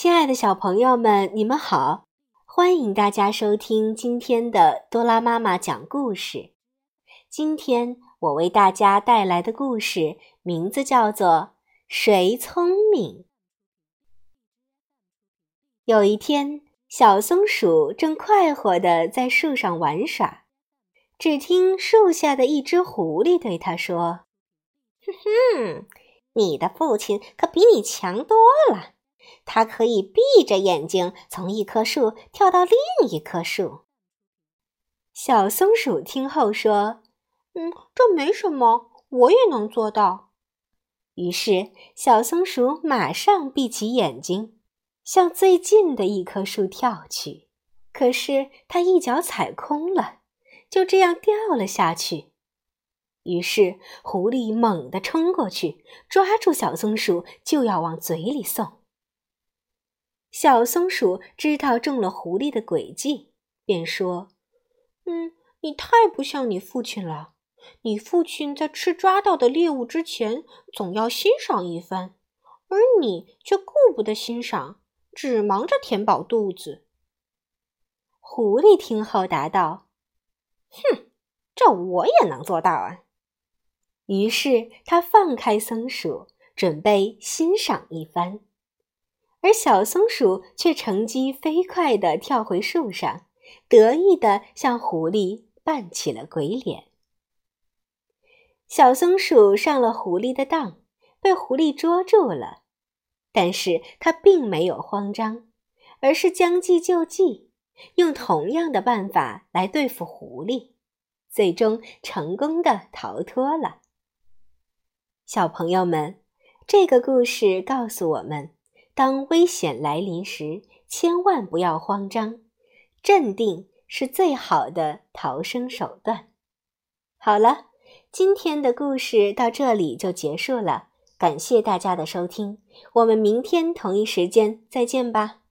亲爱的小朋友们，你们好！欢迎大家收听今天的多拉妈妈讲故事。今天我为大家带来的故事名字叫做《谁聪明》。有一天，小松鼠正快活地在树上玩耍，只听树下的一只狐狸对它说：“哼哼，你的父亲可比你强多了。”它可以闭着眼睛从一棵树跳到另一棵树。小松鼠听后说：“嗯，这没什么，我也能做到。”于是，小松鼠马上闭起眼睛，向最近的一棵树跳去。可是，它一脚踩空了，就这样掉了下去。于是，狐狸猛地冲过去，抓住小松鼠，就要往嘴里送。小松鼠知道中了狐狸的诡计，便说：“嗯，你太不像你父亲了。你父亲在吃抓到的猎物之前，总要欣赏一番，而你却顾不得欣赏，只忙着填饱肚子。”狐狸听后答道：“哼，这我也能做到啊！”于是他放开松鼠，准备欣赏一番。而小松鼠却乘机飞快地跳回树上，得意地向狐狸扮起了鬼脸。小松鼠上了狐狸的当，被狐狸捉住了，但是它并没有慌张，而是将计就计，用同样的办法来对付狐狸，最终成功的逃脱了。小朋友们，这个故事告诉我们。当危险来临时，千万不要慌张，镇定是最好的逃生手段。好了，今天的故事到这里就结束了，感谢大家的收听，我们明天同一时间再见吧。